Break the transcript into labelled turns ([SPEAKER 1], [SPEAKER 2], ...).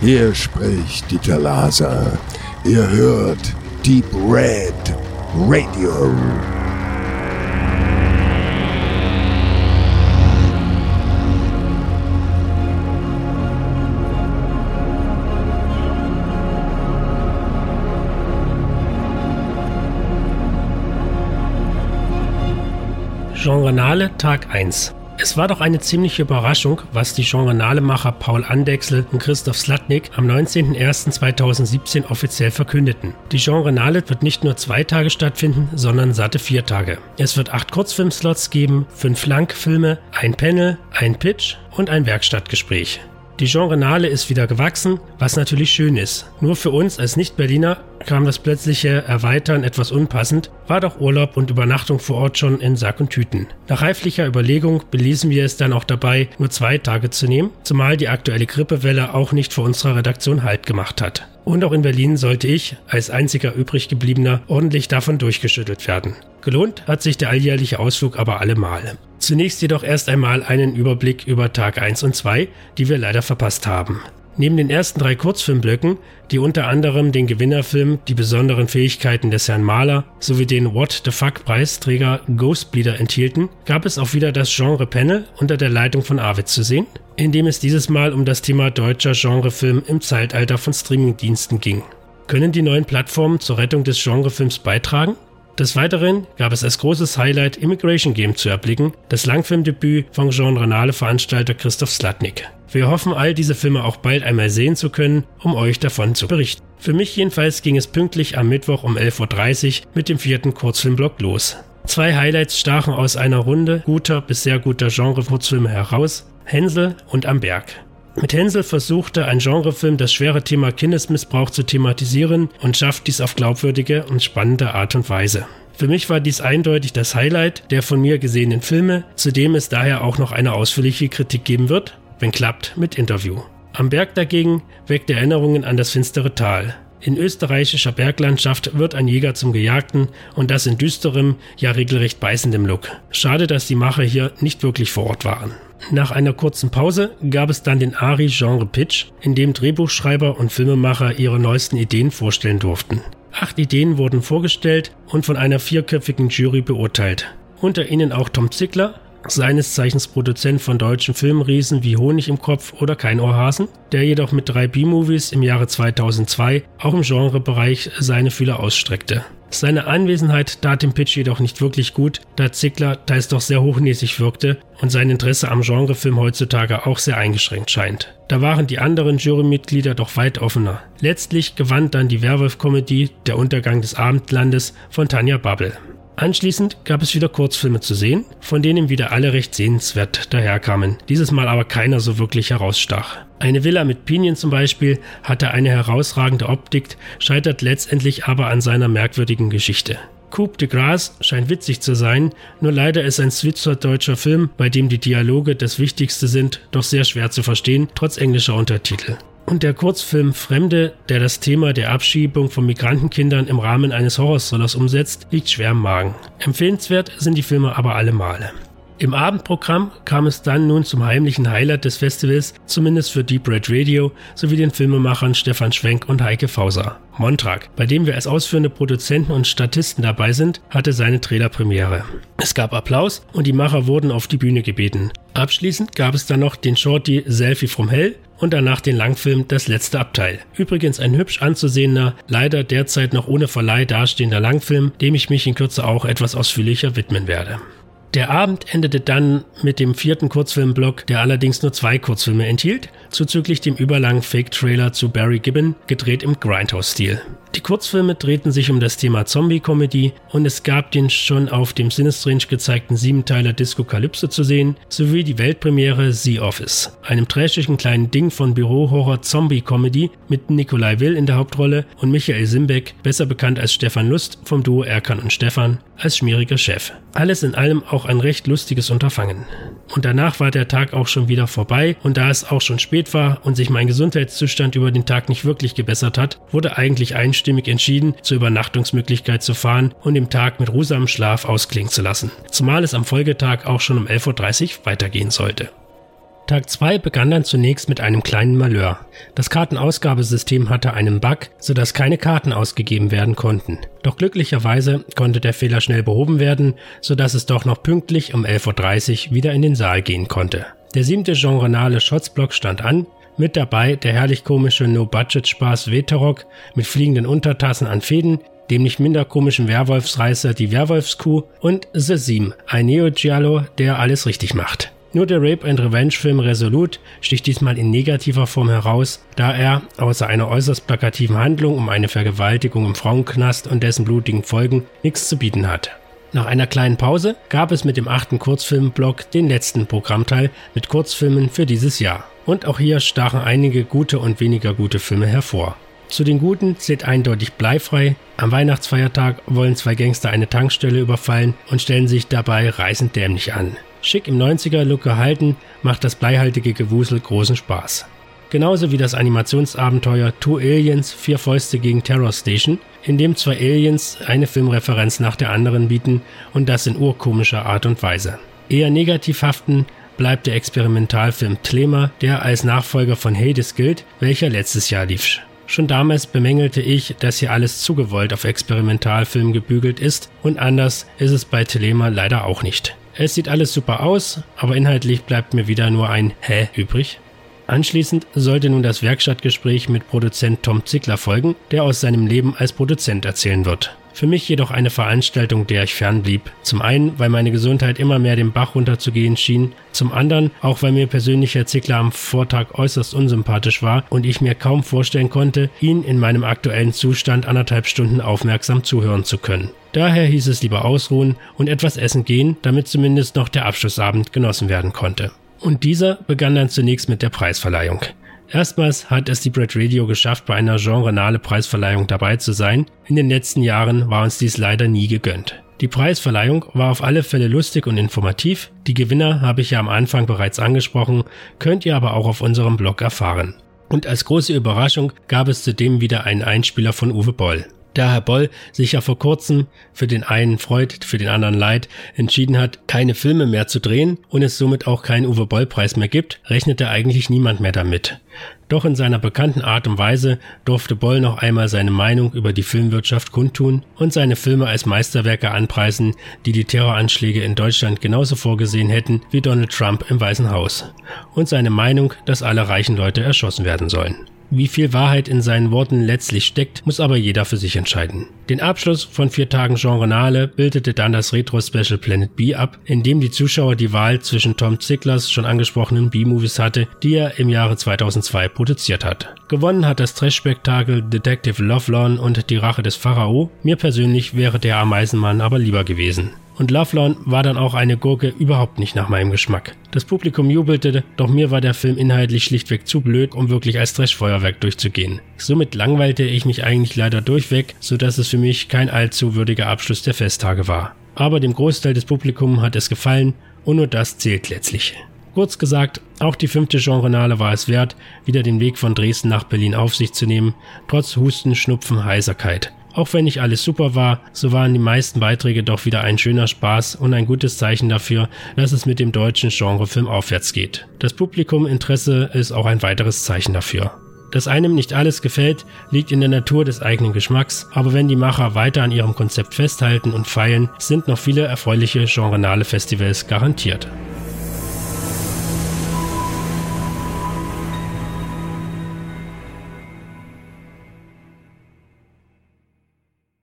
[SPEAKER 1] Hier spricht Dieter Laser. Ihr hört Deep Red Radio.
[SPEAKER 2] Genrenale Tag 1 es war doch eine ziemliche Überraschung, was die Genrenale-Macher Paul Andexel und Christoph Slatnik am 19.01.2017 offiziell verkündeten. Die Genrenale wird nicht nur zwei Tage stattfinden, sondern satte vier Tage. Es wird acht Kurzfilmslots geben, fünf Langfilme, ein Panel, ein Pitch und ein Werkstattgespräch. Die Genrenale ist wieder gewachsen, was natürlich schön ist. Nur für uns als Nicht-Berliner kam das plötzliche Erweitern etwas unpassend, war doch Urlaub und Übernachtung vor Ort schon in Sack und Tüten. Nach reiflicher Überlegung beließen wir es dann auch dabei, nur zwei Tage zu nehmen, zumal die aktuelle Grippewelle auch nicht vor unserer Redaktion Halt gemacht hat. Und auch in Berlin sollte ich, als einziger übrig gebliebener, ordentlich davon durchgeschüttelt werden. Gelohnt hat sich der alljährliche Ausflug aber allemal. Zunächst jedoch erst einmal einen Überblick über Tag 1 und 2, die wir leider verpasst haben. Neben den ersten drei Kurzfilmblöcken, die unter anderem den Gewinnerfilm Die besonderen Fähigkeiten des Herrn Mahler sowie den What the Fuck Preisträger Ghostbleeder enthielten, gab es auch wieder das Genre Panel unter der Leitung von Arvid zu sehen, in dem es dieses Mal um das Thema deutscher Genrefilm im Zeitalter von Streamingdiensten ging. Können die neuen Plattformen zur Rettung des Genrefilms beitragen? Des Weiteren gab es als großes Highlight Immigration Game zu erblicken, das Langfilmdebüt von Genrenale-Veranstalter Christoph Slatnik. Wir hoffen, all diese Filme auch bald einmal sehen zu können, um euch davon zu berichten. Für mich jedenfalls ging es pünktlich am Mittwoch um 11.30 Uhr mit dem vierten Kurzfilmblock los. Zwei Highlights stachen aus einer Runde guter bis sehr guter Genre-Kurzfilme heraus, Hänsel und Am Berg. Mit Hänsel versuchte ein Genrefilm das schwere Thema Kindesmissbrauch zu thematisieren und schafft dies auf glaubwürdige und spannende Art und Weise. Für mich war dies eindeutig das Highlight der von mir gesehenen Filme, zu dem es daher auch noch eine ausführliche Kritik geben wird, wenn klappt, mit Interview. Am Berg dagegen weckt Erinnerungen an das finstere Tal. In österreichischer Berglandschaft wird ein Jäger zum Gejagten und das in düsterem, ja regelrecht beißendem Look. Schade, dass die Macher hier nicht wirklich vor Ort waren. Nach einer kurzen Pause gab es dann den Ari Genre Pitch, in dem Drehbuchschreiber und Filmemacher ihre neuesten Ideen vorstellen durften. Acht Ideen wurden vorgestellt und von einer vierköpfigen Jury beurteilt. Unter ihnen auch Tom Zickler, seines Zeichens Produzent von deutschen Filmriesen wie Honig im Kopf oder Kein Ohrhasen, der jedoch mit drei B-Movies im Jahre 2002 auch im Genrebereich seine Fühler ausstreckte. Seine Anwesenheit tat dem Pitch jedoch nicht wirklich gut, da Zickler teils doch sehr hochnäsig wirkte und sein Interesse am Genrefilm heutzutage auch sehr eingeschränkt scheint. Da waren die anderen Jurymitglieder doch weit offener. Letztlich gewann dann die Werwolf-Komödie Der Untergang des Abendlandes von Tanja Babbel. Anschließend gab es wieder Kurzfilme zu sehen, von denen wieder alle recht sehenswert daherkamen, dieses Mal aber keiner so wirklich herausstach. Eine Villa mit Pinien zum Beispiel hatte eine herausragende Optik, scheitert letztendlich aber an seiner merkwürdigen Geschichte. Coupe de Gras scheint witzig zu sein, nur leider ist ein schweizerdeutscher Film, bei dem die Dialoge das Wichtigste sind, doch sehr schwer zu verstehen, trotz englischer Untertitel und der Kurzfilm Fremde, der das Thema der Abschiebung von Migrantenkindern im Rahmen eines Horrorthrillers umsetzt, liegt schwer im Magen. Empfehlenswert sind die Filme aber alle Male. Im Abendprogramm kam es dann nun zum heimlichen Highlight des Festivals, zumindest für Deep Red Radio, sowie den Filmemachern Stefan Schwenk und Heike Fauser. Montrag, bei dem wir als ausführende Produzenten und Statisten dabei sind, hatte seine Trailerpremiere. Es gab Applaus und die Macher wurden auf die Bühne gebeten. Abschließend gab es dann noch den Shorty Selfie from Hell und danach den Langfilm Das letzte Abteil. Übrigens ein hübsch anzusehener, leider derzeit noch ohne Verleih dastehender Langfilm, dem ich mich in Kürze auch etwas ausführlicher widmen werde. Der Abend endete dann mit dem vierten Kurzfilmblock, der allerdings nur zwei Kurzfilme enthielt, zuzüglich dem überlangen Fake-Trailer zu Barry Gibbon, gedreht im Grindhouse-Stil. Die Kurzfilme drehten sich um das Thema Zombie-Comedy und es gab den schon auf dem Sinistrange gezeigten Siebenteiler Disco Calypso zu sehen, sowie die Weltpremiere The Office, einem trashigen kleinen Ding von Büro-Horror-Zombie-Comedy mit Nikolai Will in der Hauptrolle und Michael Simbeck, besser bekannt als Stefan Lust vom Duo Erkan und Stefan, als schmieriger Chef. Alles in allem auch ein recht lustiges Unterfangen. Und danach war der Tag auch schon wieder vorbei und da es auch schon spät war und sich mein Gesundheitszustand über den Tag nicht wirklich gebessert hat, wurde eigentlich ein einstimmig entschieden, zur Übernachtungsmöglichkeit zu fahren und den Tag mit ruhsamem Schlaf ausklingen zu lassen. Zumal es am Folgetag auch schon um 11.30 Uhr weitergehen sollte. Tag 2 begann dann zunächst mit einem kleinen Malheur. Das Kartenausgabesystem hatte einen Bug, sodass keine Karten ausgegeben werden konnten. Doch glücklicherweise konnte der Fehler schnell behoben werden, sodass es doch noch pünktlich um 11.30 Uhr wieder in den Saal gehen konnte. Der siebte genrenale Shotsblock stand an, mit dabei der herrlich komische No-Budget-Spaß Veterok mit fliegenden Untertassen an Fäden, dem nicht minder komischen Werwolfsreißer die Werwolfskuh und The Seam, ein Neo-Giallo, der alles richtig macht. Nur der Rape and Revenge Film Resolute sticht diesmal in negativer Form heraus, da er, außer einer äußerst plakativen Handlung um eine Vergewaltigung im Frauenknast und dessen blutigen Folgen, nichts zu bieten hat. Nach einer kleinen Pause gab es mit dem achten Kurzfilmblock den letzten Programmteil mit Kurzfilmen für dieses Jahr. Und auch hier stachen einige gute und weniger gute Filme hervor. Zu den guten zählt eindeutig bleifrei. Am Weihnachtsfeiertag wollen zwei Gangster eine Tankstelle überfallen und stellen sich dabei reißend dämlich an. Schick im 90er-Look gehalten, macht das bleihaltige Gewusel großen Spaß. Genauso wie das Animationsabenteuer Two Aliens, Vier Fäuste gegen Terror Station, in dem zwei Aliens eine Filmreferenz nach der anderen bieten und das in urkomischer Art und Weise. Eher negativ haften bleibt der Experimentalfilm Tlema, der als Nachfolger von Hades gilt, welcher letztes Jahr lief. Schon damals bemängelte ich, dass hier alles zu gewollt auf Experimentalfilm gebügelt ist und anders ist es bei Telema leider auch nicht. Es sieht alles super aus, aber inhaltlich bleibt mir wieder nur ein Hä übrig. Anschließend sollte nun das Werkstattgespräch mit Produzent Tom Zickler folgen, der aus seinem Leben als Produzent erzählen wird. Für mich jedoch eine Veranstaltung, der ich fernblieb. Zum einen, weil meine Gesundheit immer mehr den Bach runterzugehen schien, zum anderen auch, weil mir persönlich Herr Zickler am Vortag äußerst unsympathisch war und ich mir kaum vorstellen konnte, ihn in meinem aktuellen Zustand anderthalb Stunden aufmerksam zuhören zu können. Daher hieß es lieber ausruhen und etwas essen gehen, damit zumindest noch der Abschlussabend genossen werden konnte. Und dieser begann dann zunächst mit der Preisverleihung. Erstmals hat es die Bread Radio geschafft, bei einer genrenale Preisverleihung dabei zu sein. In den letzten Jahren war uns dies leider nie gegönnt. Die Preisverleihung war auf alle Fälle lustig und informativ. Die Gewinner habe ich ja am Anfang bereits angesprochen, könnt ihr aber auch auf unserem Blog erfahren. Und als große Überraschung gab es zudem wieder einen Einspieler von Uwe Boll. Da Herr Boll sich ja vor kurzem für den einen Freud, für den anderen Leid entschieden hat, keine Filme mehr zu drehen und es somit auch keinen Uwe Boll Preis mehr gibt, rechnete eigentlich niemand mehr damit. Doch in seiner bekannten Art und Weise durfte Boll noch einmal seine Meinung über die Filmwirtschaft kundtun und seine Filme als Meisterwerke anpreisen, die die Terroranschläge in Deutschland genauso vorgesehen hätten wie Donald Trump im Weißen Haus. Und seine Meinung, dass alle reichen Leute erschossen werden sollen. Wie viel Wahrheit in seinen Worten letztlich steckt, muss aber jeder für sich entscheiden. Den Abschluss von vier Tagen Genrenale bildete dann das Retro-Special Planet B ab, in dem die Zuschauer die Wahl zwischen Tom Zicklers schon angesprochenen B-Movies hatte, die er im Jahre 2002 produziert hat. Gewonnen hat das Trash-Spektakel Detective Lovelorn und die Rache des Pharao. Mir persönlich wäre der Ameisenmann aber lieber gewesen und Lovelorn war dann auch eine Gurke überhaupt nicht nach meinem Geschmack. Das Publikum jubelte, doch mir war der Film inhaltlich schlichtweg zu blöd, um wirklich als Trashfeuerwerk durchzugehen. Somit langweilte ich mich eigentlich leider durchweg, so dass es für mich kein allzu würdiger Abschluss der Festtage war. Aber dem Großteil des Publikums hat es gefallen und nur das zählt letztlich. Kurz gesagt, auch die fünfte Genrenale war es wert, wieder den Weg von Dresden nach Berlin auf sich zu nehmen, trotz Husten, Schnupfen, Heiserkeit. Auch wenn nicht alles super war, so waren die meisten Beiträge doch wieder ein schöner Spaß und ein gutes Zeichen dafür, dass es mit dem deutschen Genrefilm aufwärts geht. Das Publikuminteresse ist auch ein weiteres Zeichen dafür. Dass einem nicht alles gefällt, liegt in der Natur des eigenen Geschmacks, aber wenn die Macher weiter an ihrem Konzept festhalten und feilen, sind noch viele erfreuliche genrenale Festivals garantiert.